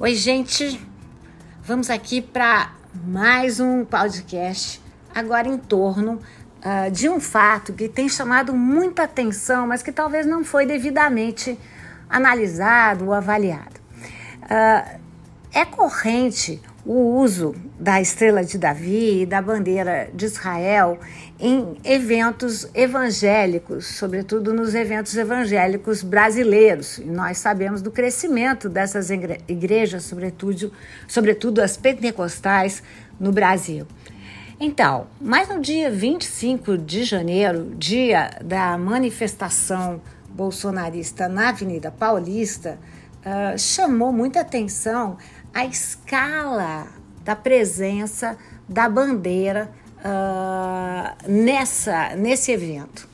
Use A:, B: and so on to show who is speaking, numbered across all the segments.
A: Oi, gente. Vamos aqui para mais um podcast, agora em torno uh, de um fato que tem chamado muita atenção, mas que talvez não foi devidamente analisado ou avaliado. Uh, é corrente o uso da estrela de Davi e da bandeira de Israel em eventos evangélicos, sobretudo nos eventos evangélicos brasileiros. E nós sabemos do crescimento dessas igrejas, sobretudo, sobretudo as pentecostais no Brasil. Então, mas no dia 25 de janeiro, dia da manifestação bolsonarista na Avenida Paulista, uh, chamou muita atenção a escala da presença da bandeira uh, nessa, nesse evento.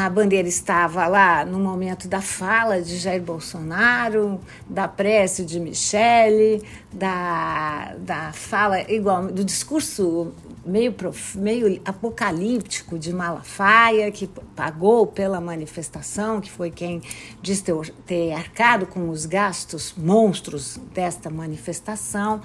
A: A bandeira estava lá no momento da fala de Jair Bolsonaro, da prece de Michele, da, da fala igual do discurso meio, prof, meio apocalíptico de Malafaia, que pagou pela manifestação, que foi quem diz ter, ter arcado com os gastos monstros desta manifestação.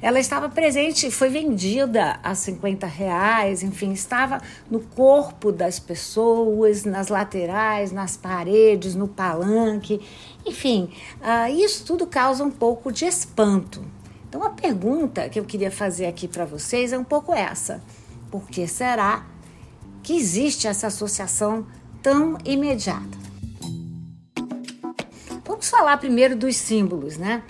A: Ela estava presente, foi vendida a 50 reais, enfim, estava no corpo das pessoas, nas laterais, nas paredes, no palanque, enfim, uh, isso tudo causa um pouco de espanto. Então, a pergunta que eu queria fazer aqui para vocês é um pouco essa: por que será que existe essa associação tão imediata? Vamos falar primeiro dos símbolos, né?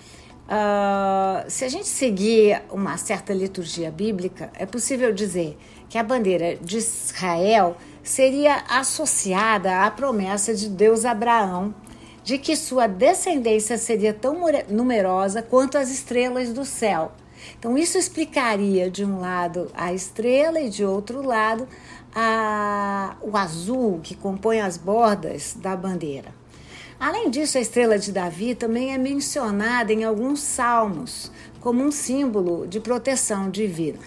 A: Uh, se a gente seguir uma certa liturgia bíblica, é possível dizer que a bandeira de Israel seria associada à promessa de Deus a Abraão de que sua descendência seria tão numerosa quanto as estrelas do céu. Então, isso explicaria, de um lado, a estrela e, de outro lado, a, o azul que compõe as bordas da bandeira. Além disso, a estrela de Davi também é mencionada em alguns salmos como um símbolo de proteção divina.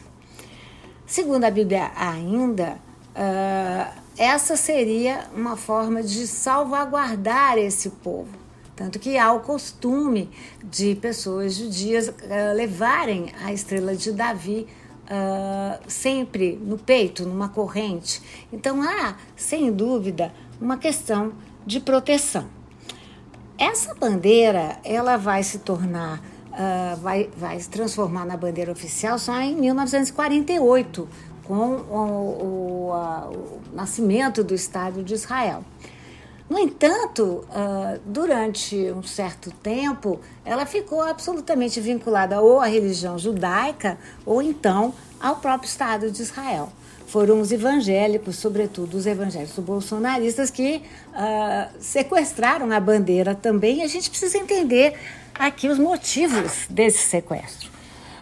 A: Segundo a Bíblia, ainda, uh, essa seria uma forma de salvaguardar esse povo. Tanto que há o costume de pessoas judias uh, levarem a estrela de Davi uh, sempre no peito, numa corrente. Então há, sem dúvida, uma questão de proteção. Essa bandeira ela vai se tornar, uh, vai, vai se transformar na bandeira oficial só em 1948 com o, o, a, o nascimento do Estado de Israel. No entanto, uh, durante um certo tempo, ela ficou absolutamente vinculada ou à religião judaica ou então ao próprio Estado de Israel. Foram os evangélicos, sobretudo os evangélicos bolsonaristas, que uh, sequestraram a bandeira também. E a gente precisa entender aqui os motivos desse sequestro.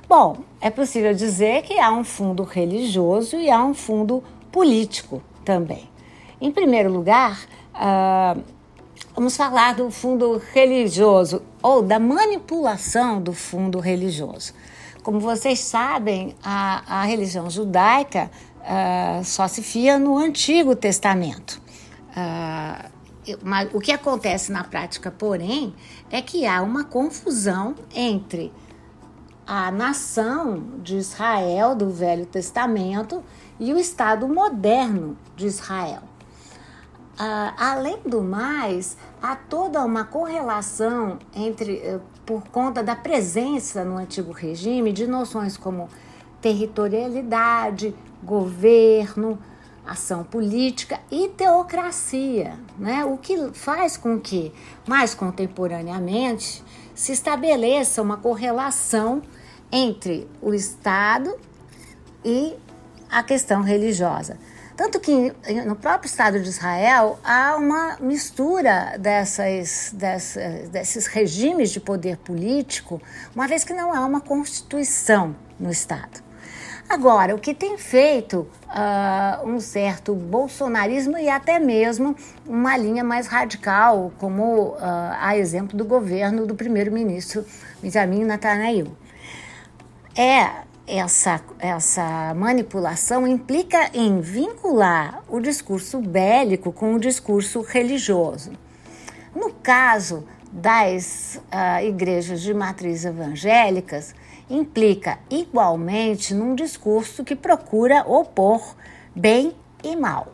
A: Bom, é possível dizer que há um fundo religioso e há um fundo político também. Em primeiro lugar, uh, vamos falar do fundo religioso ou da manipulação do fundo religioso. Como vocês sabem, a, a religião judaica uh, só se fia no Antigo Testamento. Uh, o que acontece na prática, porém, é que há uma confusão entre a nação de Israel do Velho Testamento e o Estado moderno de Israel. Uh, além do mais, há toda uma correlação entre, uh, por conta da presença no antigo regime de noções como territorialidade, governo, ação política e teocracia, né? o que faz com que, mais contemporaneamente, se estabeleça uma correlação entre o Estado e a questão religiosa. Tanto que no próprio Estado de Israel há uma mistura dessas, dessas, desses regimes de poder político, uma vez que não há uma constituição no Estado. Agora, o que tem feito uh, um certo bolsonarismo e até mesmo uma linha mais radical, como uh, a exemplo do governo do primeiro-ministro Benjamin Netanyahu é essa, essa manipulação implica em vincular o discurso bélico com o discurso religioso. No caso das uh, igrejas de matriz evangélicas implica igualmente num discurso que procura opor bem e mal.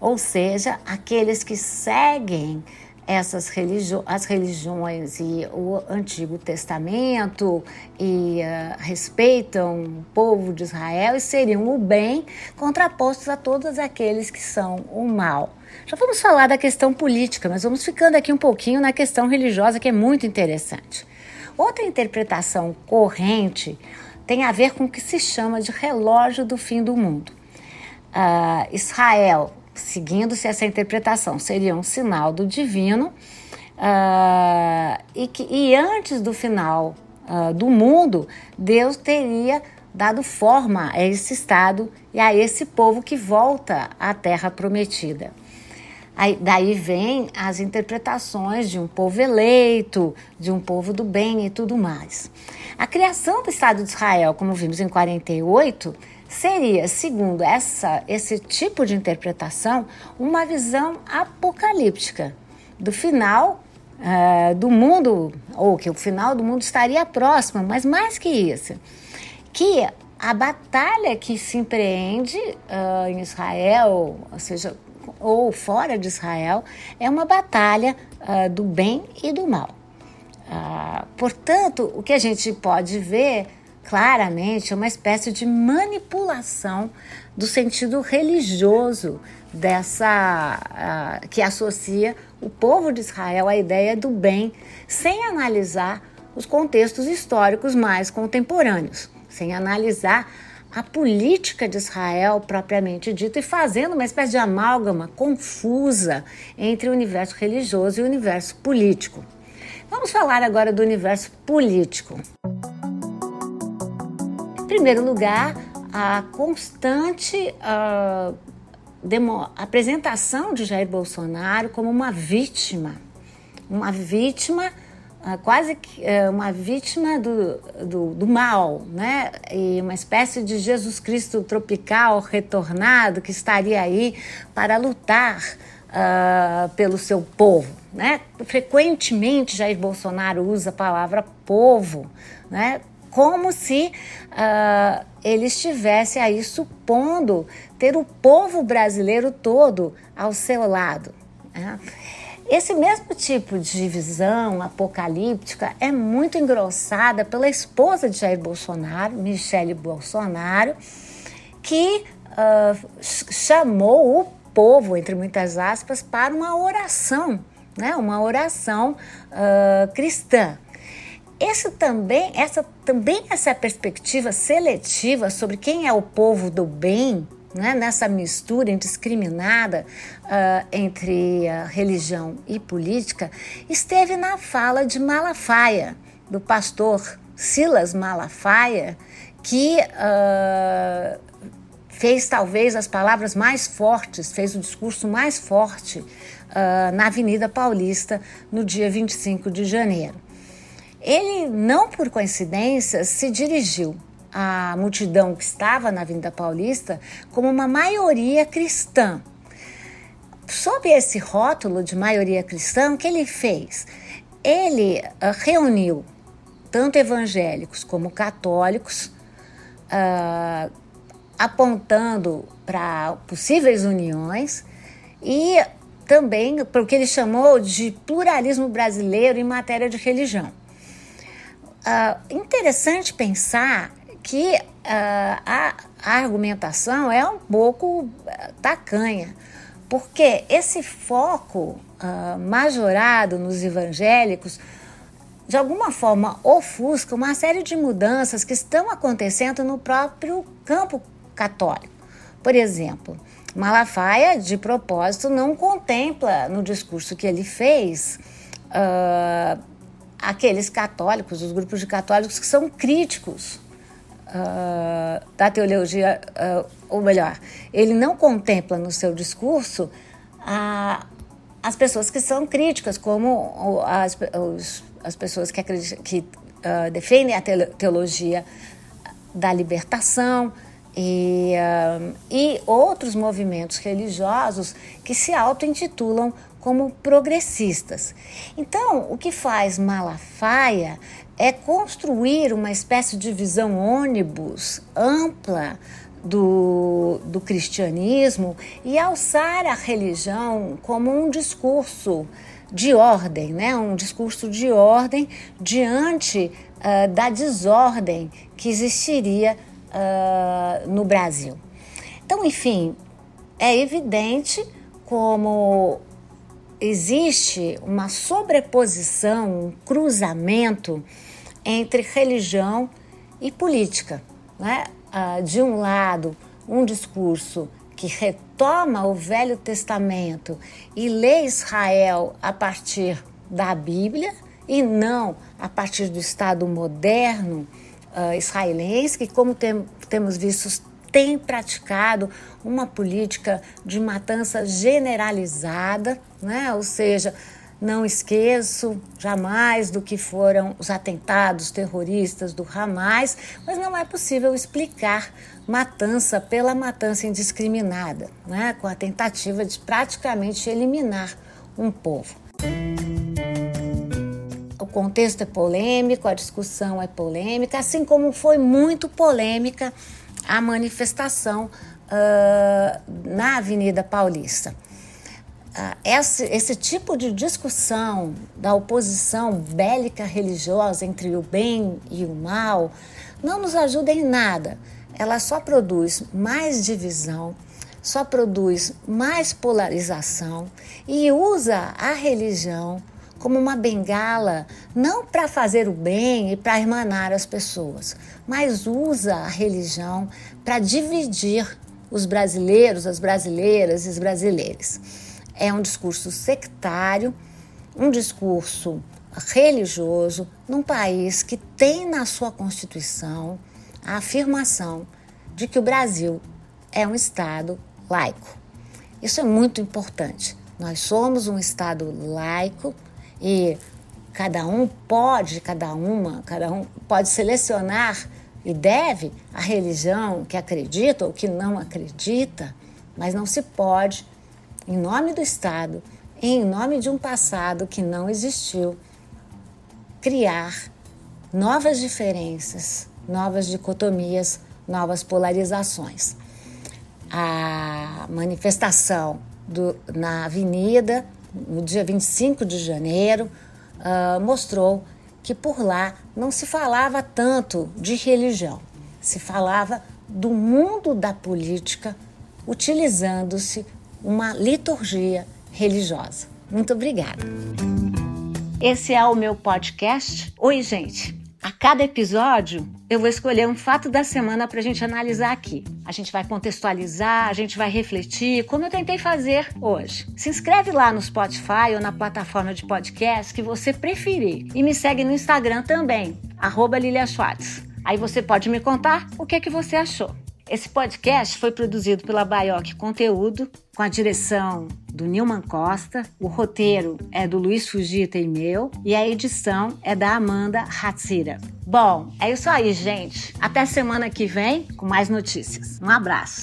A: Ou seja, aqueles que seguem essas religi as religiões e o Antigo Testamento e uh, respeitam o povo de Israel e seriam o bem contrapostos a todos aqueles que são o mal. Já vamos falar da questão política, mas vamos ficando aqui um pouquinho na questão religiosa, que é muito interessante. Outra interpretação corrente tem a ver com o que se chama de relógio do fim do mundo. Uh, Israel, seguindo-se essa interpretação, seria um sinal do divino, uh, e, que, e antes do final uh, do mundo, Deus teria dado forma a esse estado e a esse povo que volta à terra prometida. Aí, daí vem as interpretações de um povo eleito, de um povo do bem e tudo mais. A criação do Estado de Israel, como vimos em 48, seria, segundo essa, esse tipo de interpretação, uma visão apocalíptica do final uh, do mundo, ou que o final do mundo estaria próximo, mas mais que isso, que a batalha que se empreende uh, em Israel, ou seja, ou fora de Israel, é uma batalha uh, do bem e do mal. Uh, portanto, o que a gente pode ver claramente é uma espécie de manipulação do sentido religioso dessa uh, que associa o povo de Israel à ideia do bem, sem analisar os contextos históricos mais contemporâneos, sem analisar a política de Israel propriamente dito e fazendo uma espécie de amálgama confusa entre o universo religioso e o universo político. Vamos falar agora do universo político. Em primeiro lugar, a constante uh, apresentação de Jair Bolsonaro como uma vítima, uma vítima quase que é, uma vítima do, do, do, mal, né? E uma espécie de Jesus Cristo tropical retornado que estaria aí para lutar uh, pelo seu povo, né? Frequentemente Jair Bolsonaro usa a palavra povo, né? Como se uh, ele estivesse aí supondo ter o povo brasileiro todo ao seu lado. Né? Esse mesmo tipo de visão apocalíptica é muito engrossada pela esposa de Jair Bolsonaro, Michele Bolsonaro, que uh, chamou o povo, entre muitas aspas, para uma oração, né? uma oração uh, cristã. Esse também, essa, também essa perspectiva seletiva sobre quem é o povo do bem né, nessa mistura indiscriminada uh, entre religião e política, esteve na fala de Malafaia, do pastor Silas Malafaia, que uh, fez talvez as palavras mais fortes, fez o discurso mais forte na Avenida Paulista no dia 25 de janeiro. Ele, não por coincidência, se dirigiu a multidão que estava na Avenida Paulista como uma maioria cristã. Sob esse rótulo de maioria cristã, o que ele fez? Ele uh, reuniu tanto evangélicos como católicos, uh, apontando para possíveis uniões e também para o que ele chamou de pluralismo brasileiro em matéria de religião. Uh, interessante pensar que uh, a, a, argumentação é um pouco uh, tacanha, porque esse foco uh, majorado nos evangélicos, de alguma forma, ofusca uma série de mudanças que estão acontecendo no próprio campo católico. Por exemplo, Malafaia, de propósito, não contempla no discurso que ele fez uh, aqueles católicos, os grupos de católicos que são críticos uh, da teologia, uh, ou melhor, ele não contempla no seu discurso uh, as pessoas que são críticas, como as, os, as pessoas que, que defendem a teologia da libertação e, e outros movimentos religiosos que se auto-intitulam como progressistas. Então, o que faz Malafaia é construir uma espécie de visão ônibus ampla do, do cristianismo e alçar a religião como um discurso de ordem, né? um discurso de ordem diante uh, da desordem que existiria uh, no Brasil. Então, enfim, é evidente como existe uma sobreposição, um cruzamento entre religião e política. Né? Ah, de um lado, um discurso que retoma o Velho Testamento e lê Israel a partir da Bíblia e não a partir do Estado moderno uh, israelense, que, como tem, temos visto, tem praticado uma política de matança generalizada, né? ou seja, não esqueço jamais do que foram os atentados terroristas do Hamas, mas não é possível explicar matança pela matança indiscriminada, né? com a tentativa de praticamente eliminar um povo. O contexto é polêmico, a discussão é polêmica, assim como foi muito polêmica a manifestação uh, na Avenida Paulista. Uh, esse, esse tipo de discussão da oposição bélica religiosa entre o bem e o mal não nos ajuda em nada. Ela só produz mais divisão, só produz mais polarização e usa a religião como uma bengala, não para fazer o bem e para irmanar as pessoas, mas usa a religião para dividir os brasileiros, as brasileiras e os brasileiros. É um discurso sectário, um discurso religioso num país que tem na sua Constituição a afirmação de que o Brasil é um Estado laico. Isso é muito importante. Nós somos um Estado laico e cada um pode, cada uma, cada um pode selecionar e deve a religião que acredita ou que não acredita, mas não se pode, em nome do Estado, em nome de um passado que não existiu, criar novas diferenças, novas dicotomias, novas polarizações. A manifestação do, na avenida no dia 25 de janeiro, uh, mostrou que por lá não se falava tanto de religião, se falava do mundo da política utilizando-se uma liturgia religiosa. Muito obrigada. Esse é o meu podcast. Oi, gente. A cada episódio, eu vou escolher um fato da semana para a gente analisar aqui. A gente vai contextualizar, a gente vai refletir, como eu tentei fazer hoje. Se inscreve lá no Spotify ou na plataforma de podcast que você preferir. E me segue no Instagram também, arroba. Aí você pode me contar o que, que você achou. Esse podcast foi produzido pela Baioc Conteúdo, com a direção do Nilman Costa, o roteiro é do Luiz Fugita e meu, e a edição é da Amanda Hatsira. Bom, é isso aí, gente. Até semana que vem com mais notícias. Um abraço.